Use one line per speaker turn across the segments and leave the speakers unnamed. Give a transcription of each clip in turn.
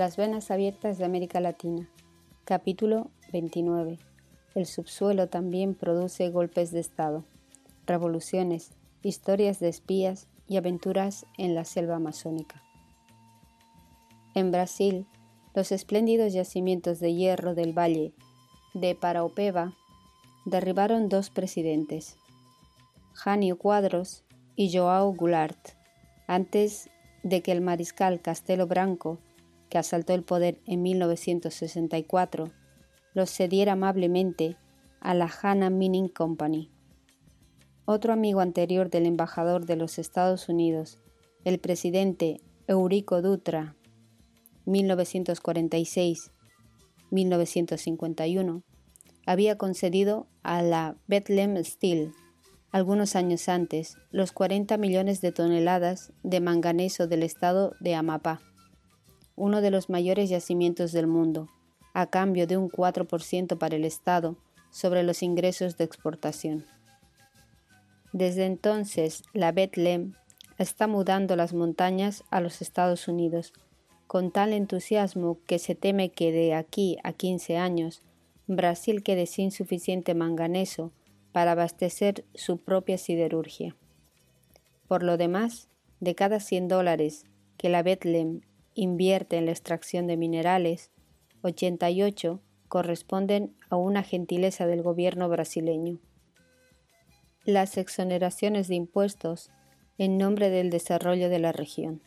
Las venas abiertas de América Latina. Capítulo 29. El subsuelo también produce golpes de Estado, revoluciones, historias de espías y aventuras en la selva amazónica. En Brasil, los espléndidos yacimientos de hierro del valle de Paraopeba derribaron dos presidentes, Jânio Quadros y João Goulart, antes de que el mariscal Castelo Branco, que asaltó el poder en 1964, los cediera amablemente a la Hanna Mining Company. Otro amigo anterior del embajador de los Estados Unidos, el presidente Eurico Dutra, 1946-1951, había concedido a la Bethlehem Steel, algunos años antes, los 40 millones de toneladas de manganeso del estado de Amapá, uno de los mayores yacimientos del mundo, a cambio de un 4% para el Estado sobre los ingresos de exportación. Desde entonces, la Bethlehem está mudando las montañas a los Estados Unidos, con tal entusiasmo que se teme que de aquí a 15 años Brasil quede sin suficiente manganeso para abastecer su propia siderurgia. Por lo demás, de cada 100 dólares que la Bethlehem invierte en la extracción de minerales, 88 corresponden a una gentileza del gobierno brasileño. Las exoneraciones de impuestos en nombre del desarrollo de la región.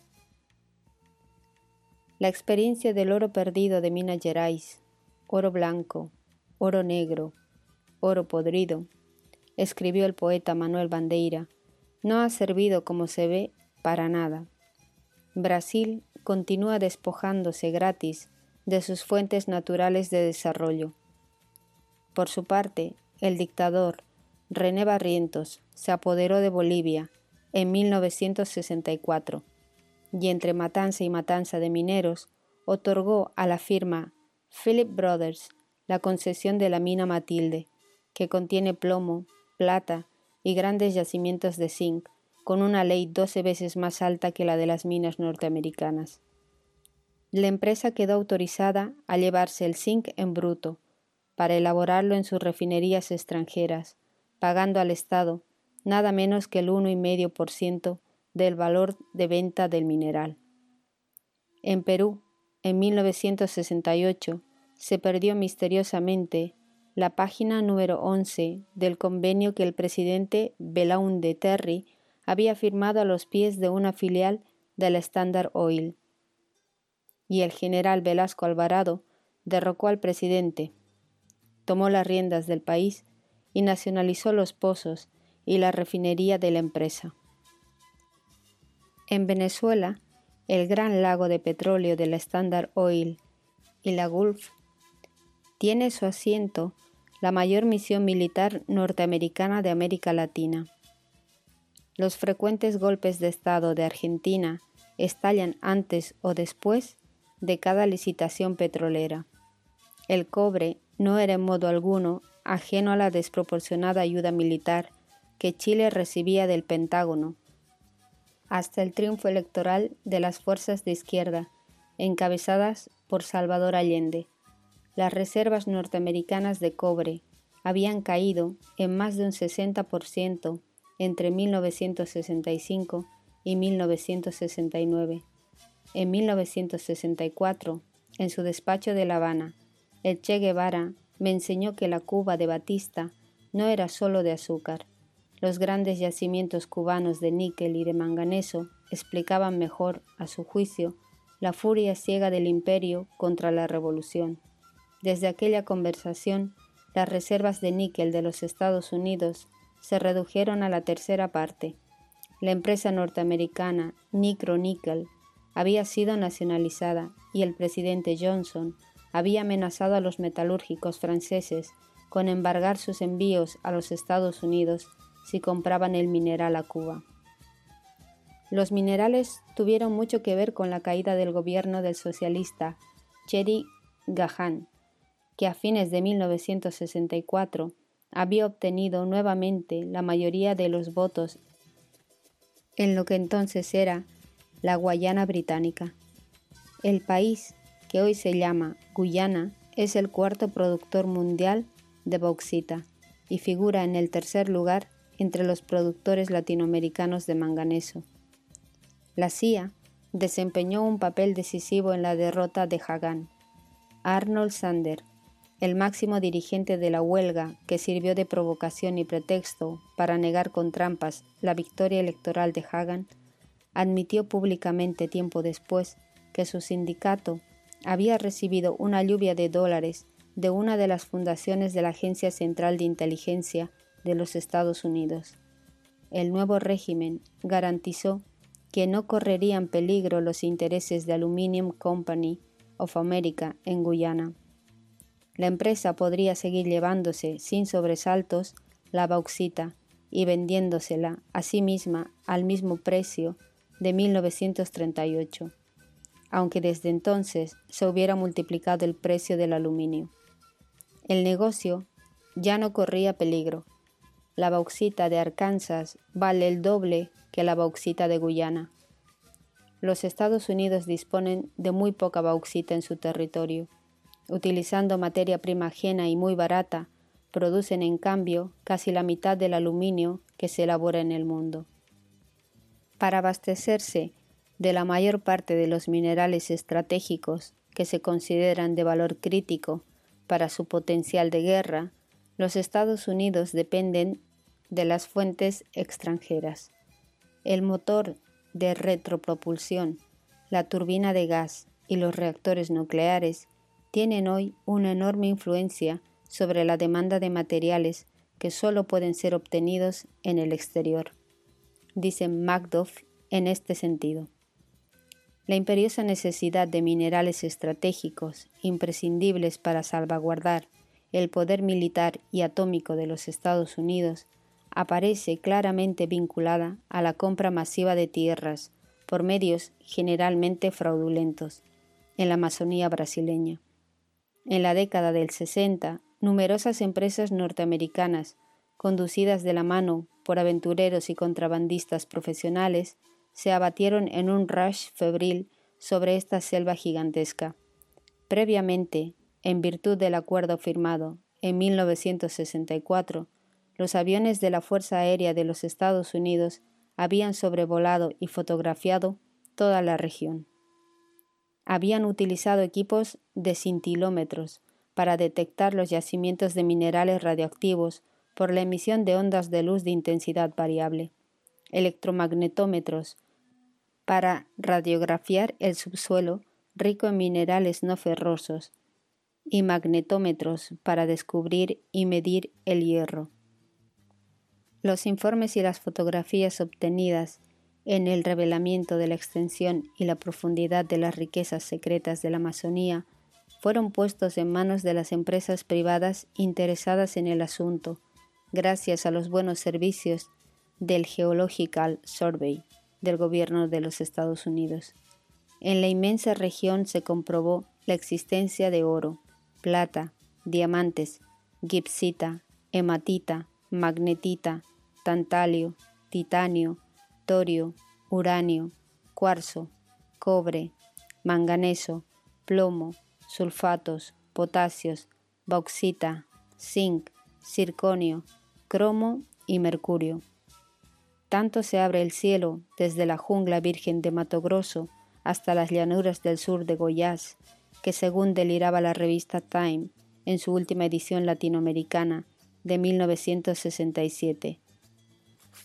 La experiencia del oro perdido de Minas Gerais, oro blanco, oro negro, oro podrido, escribió el poeta Manuel Bandeira, no ha servido, como se ve, para nada. Brasil continúa despojándose gratis de sus fuentes naturales de desarrollo. Por su parte, el dictador René Barrientos se apoderó de Bolivia en 1964 y entre matanza y matanza de mineros otorgó a la firma Philip Brothers la concesión de la mina Matilde, que contiene plomo, plata y grandes yacimientos de zinc, con una ley doce veces más alta que la de las minas norteamericanas. La empresa quedó autorizada a llevarse el zinc en bruto, para elaborarlo en sus refinerías extranjeras, pagando al Estado nada menos que el 1,5% del valor de venta del mineral. En Perú, en 1968, se perdió misteriosamente la página número 11 del convenio que el presidente Belaunde Terry había firmado a los pies de una filial de la Standard Oil. Y el general Velasco Alvarado derrocó al presidente, tomó las riendas del país y nacionalizó los pozos y la refinería de la empresa. En Venezuela, el gran lago de petróleo de la Standard Oil y la Gulf tiene su asiento la mayor misión militar norteamericana de América Latina. Los frecuentes golpes de Estado de Argentina estallan antes o después de cada licitación petrolera. El cobre no era en modo alguno ajeno a la desproporcionada ayuda militar que Chile recibía del Pentágono, hasta el triunfo electoral de las fuerzas de izquierda, encabezadas por Salvador Allende las reservas norteamericanas de cobre habían caído en más de un 60% entre 1965 y 1969. En 1964, en su despacho de La Habana, el Che Guevara me enseñó que la Cuba de Batista no era solo de azúcar. Los grandes yacimientos cubanos de níquel y de manganeso explicaban mejor, a su juicio, la furia ciega del imperio contra la revolución. Desde aquella conversación, las reservas de níquel de los Estados Unidos se redujeron a la tercera parte. La empresa norteamericana Nicro Nickel había sido nacionalizada y el presidente Johnson había amenazado a los metalúrgicos franceses con embargar sus envíos a los Estados Unidos si compraban el mineral a Cuba. Los minerales tuvieron mucho que ver con la caída del gobierno del socialista Cherry Gahan, que a fines de 1964 había obtenido nuevamente la mayoría de los votos en lo que entonces era la Guayana británica. El país, que hoy se llama Guyana, es el cuarto productor mundial de bauxita y figura en el tercer lugar entre los productores latinoamericanos de manganeso. La CIA desempeñó un papel decisivo en la derrota de Hagan. Arnold Sander, el máximo dirigente de la huelga que sirvió de provocación y pretexto para negar con trampas la victoria electoral de Hagan, admitió públicamente tiempo después que su sindicato había recibido una lluvia de dólares de una de las fundaciones de la Agencia Central de Inteligencia de los Estados Unidos. El nuevo régimen garantizó que no correrían peligro los intereses de Aluminium Company of America en Guyana. La empresa podría seguir llevándose sin sobresaltos la bauxita y vendiéndosela a sí misma al mismo precio de 1938, aunque desde entonces se hubiera multiplicado el precio del aluminio. El negocio ya no corría peligro. La bauxita de Arkansas vale el doble que la bauxita de Guyana. Los Estados Unidos disponen de muy poca bauxita en su territorio. Utilizando materia prima ajena y muy barata, producen en cambio casi la mitad del aluminio que se elabora en el mundo. Para abastecerse de la mayor parte de los minerales estratégicos que se consideran de valor crítico para su potencial de guerra, los Estados Unidos dependen de las fuentes extranjeras. El motor de retropropulsión, la turbina de gas y los reactores nucleares tienen hoy una enorme influencia sobre la demanda de materiales que solo pueden ser obtenidos en el exterior dice Macduff en este sentido. La imperiosa necesidad de minerales estratégicos imprescindibles para salvaguardar el poder militar y atómico de los Estados Unidos aparece claramente vinculada a la compra masiva de tierras por medios generalmente fraudulentos en la Amazonía brasileña. En la década del 60, numerosas empresas norteamericanas, conducidas de la mano por aventureros y contrabandistas profesionales, se abatieron en un rush febril sobre esta selva gigantesca. Previamente, en virtud del acuerdo firmado en 1964, los aviones de la Fuerza Aérea de los Estados Unidos habían sobrevolado y fotografiado toda la región. Habían utilizado equipos de cintilómetros para detectar los yacimientos de minerales radioactivos por la emisión de ondas de luz de intensidad variable, electromagnetómetros para radiografiar el subsuelo rico en minerales no ferrosos y magnetómetros para descubrir y medir el hierro. Los informes y las fotografías obtenidas en el revelamiento de la extensión y la profundidad de las riquezas secretas de la Amazonía fueron puestos en manos de las empresas privadas interesadas en el asunto gracias a los buenos servicios del Geological Survey del gobierno de los Estados Unidos. En la inmensa región se comprobó la existencia de oro, plata, diamantes, gipsita, hematita, magnetita, tantalio, titanio, torio, uranio, cuarzo, cobre, manganeso, plomo, sulfatos, potasios, bauxita, zinc, circonio, cromo y mercurio. Tanto se abre el cielo desde la jungla virgen de Mato Grosso hasta las llanuras del sur de Goiás, que según deliraba la revista Time en su última edición latinoamericana de 1967.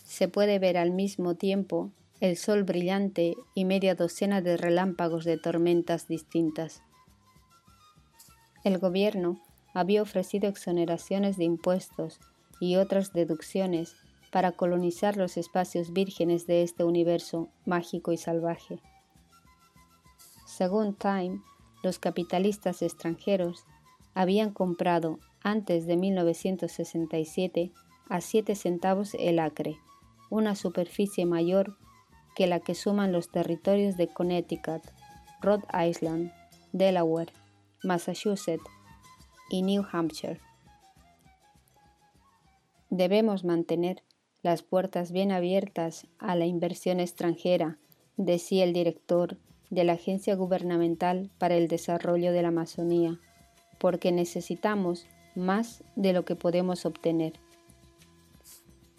Se puede ver al mismo tiempo el sol brillante y media docena de relámpagos de tormentas distintas. El gobierno había ofrecido exoneraciones de impuestos y otras deducciones para colonizar los espacios vírgenes de este universo mágico y salvaje. Según Time, los capitalistas extranjeros habían comprado antes de 1967 a 7 centavos el acre, una superficie mayor que la que suman los territorios de Connecticut, Rhode Island, Delaware, Massachusetts y New Hampshire. Debemos mantener las puertas bien abiertas a la inversión extranjera, decía el director de la Agencia Gubernamental para el Desarrollo de la Amazonía, porque necesitamos más de lo que podemos obtener.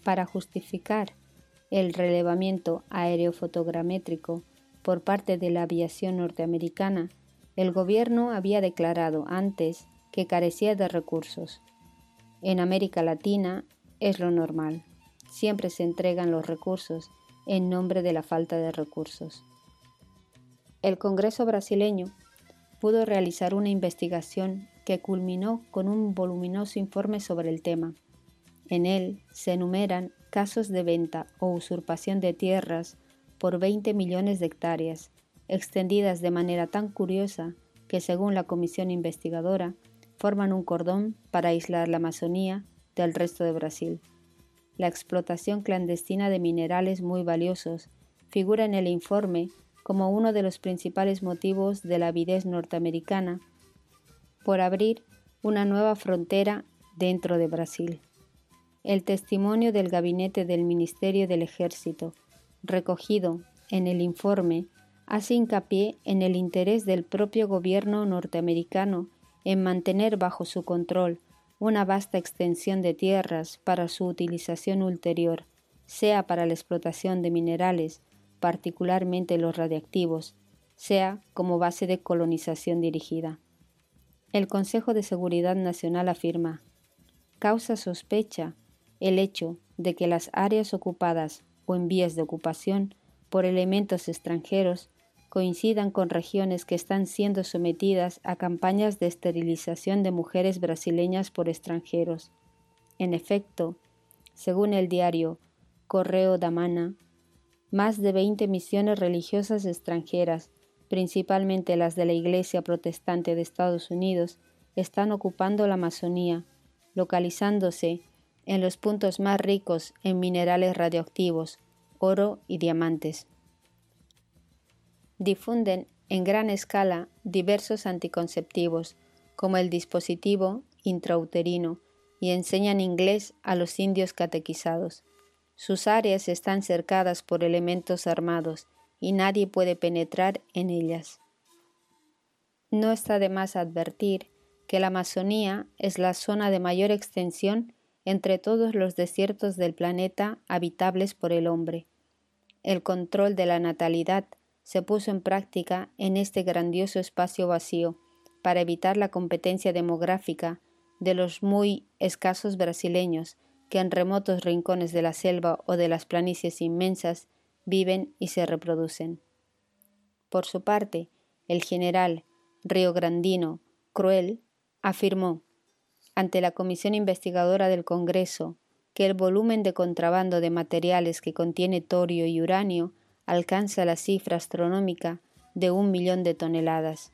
Para justificar el relevamiento aerofotogramétrico por parte de la aviación norteamericana, el gobierno había declarado antes que carecía de recursos. En América Latina es lo normal. Siempre se entregan los recursos en nombre de la falta de recursos. El Congreso brasileño pudo realizar una investigación que culminó con un voluminoso informe sobre el tema. En él se enumeran casos de venta o usurpación de tierras por 20 millones de hectáreas, extendidas de manera tan curiosa que, según la comisión investigadora, forman un cordón para aislar la Amazonía del resto de Brasil. La explotación clandestina de minerales muy valiosos figura en el informe como uno de los principales motivos de la avidez norteamericana por abrir una nueva frontera dentro de Brasil. El testimonio del gabinete del Ministerio del Ejército, recogido en el informe, hace hincapié en el interés del propio gobierno norteamericano en mantener bajo su control una vasta extensión de tierras para su utilización ulterior, sea para la explotación de minerales, particularmente los radiactivos, sea como base de colonización dirigida. El Consejo de Seguridad Nacional afirma, causa sospecha el hecho de que las áreas ocupadas o en vías de ocupación por elementos extranjeros coincidan con regiones que están siendo sometidas a campañas de esterilización de mujeres brasileñas por extranjeros. En efecto, según el diario Correo da Mana, más de 20 misiones religiosas extranjeras, principalmente las de la Iglesia Protestante de Estados Unidos, están ocupando la Amazonía, localizándose en los puntos más ricos en minerales radioactivos, oro y diamantes difunden en gran escala diversos anticonceptivos, como el dispositivo intrauterino, y enseñan inglés a los indios catequizados. Sus áreas están cercadas por elementos armados y nadie puede penetrar en ellas. No está de más advertir que la Amazonía es la zona de mayor extensión entre todos los desiertos del planeta habitables por el hombre. El control de la natalidad se puso en práctica en este grandioso espacio vacío para evitar la competencia demográfica de los muy escasos brasileños que en remotos rincones de la selva o de las planicies inmensas viven y se reproducen. Por su parte, el general riograndino Cruel afirmó ante la Comisión Investigadora del Congreso que el volumen de contrabando de materiales que contiene torio y uranio alcanza la cifra astronómica de un millón de toneladas.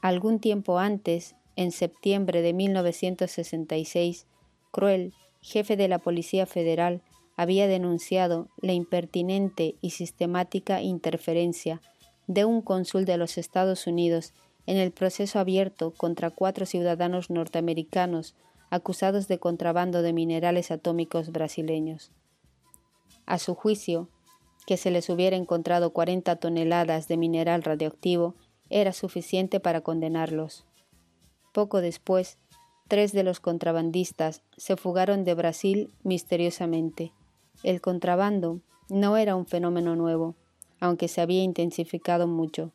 Algún tiempo antes, en septiembre de 1966, Cruel, jefe de la Policía Federal, había denunciado la impertinente y sistemática interferencia de un cónsul de los Estados Unidos en el proceso abierto contra cuatro ciudadanos norteamericanos acusados de contrabando de minerales atómicos brasileños. A su juicio, que se les hubiera encontrado 40 toneladas de mineral radioactivo era suficiente para condenarlos. Poco después, tres de los contrabandistas se fugaron de Brasil misteriosamente. El contrabando no era un fenómeno nuevo, aunque se había intensificado mucho.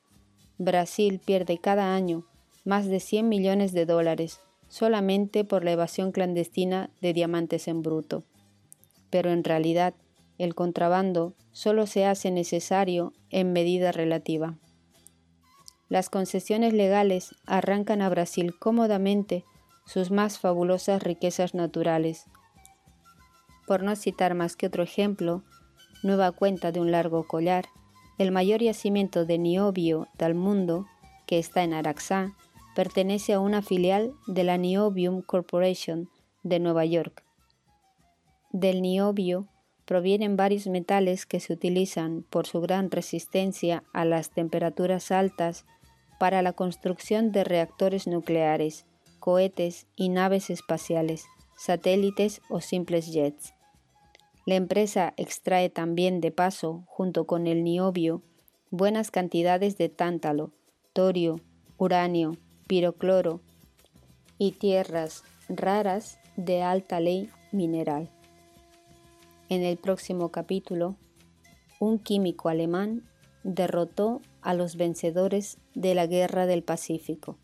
Brasil pierde cada año más de 100 millones de dólares solamente por la evasión clandestina de diamantes en bruto. Pero en realidad, el contrabando solo se hace necesario en medida relativa. Las concesiones legales arrancan a Brasil cómodamente sus más fabulosas riquezas naturales. Por no citar más que otro ejemplo, nueva cuenta de un largo collar, el mayor yacimiento de niobio del mundo, que está en Araxá, pertenece a una filial de la Niobium Corporation de Nueva York. Del niobio provienen varios metales que se utilizan por su gran resistencia a las temperaturas altas para la construcción de reactores nucleares, cohetes y naves espaciales, satélites o simples jets. La empresa extrae también de paso, junto con el niobio, buenas cantidades de tántalo, torio, uranio, pirocloro y tierras raras de alta ley mineral. En el próximo capítulo, un químico alemán derrotó a los vencedores de la Guerra del Pacífico.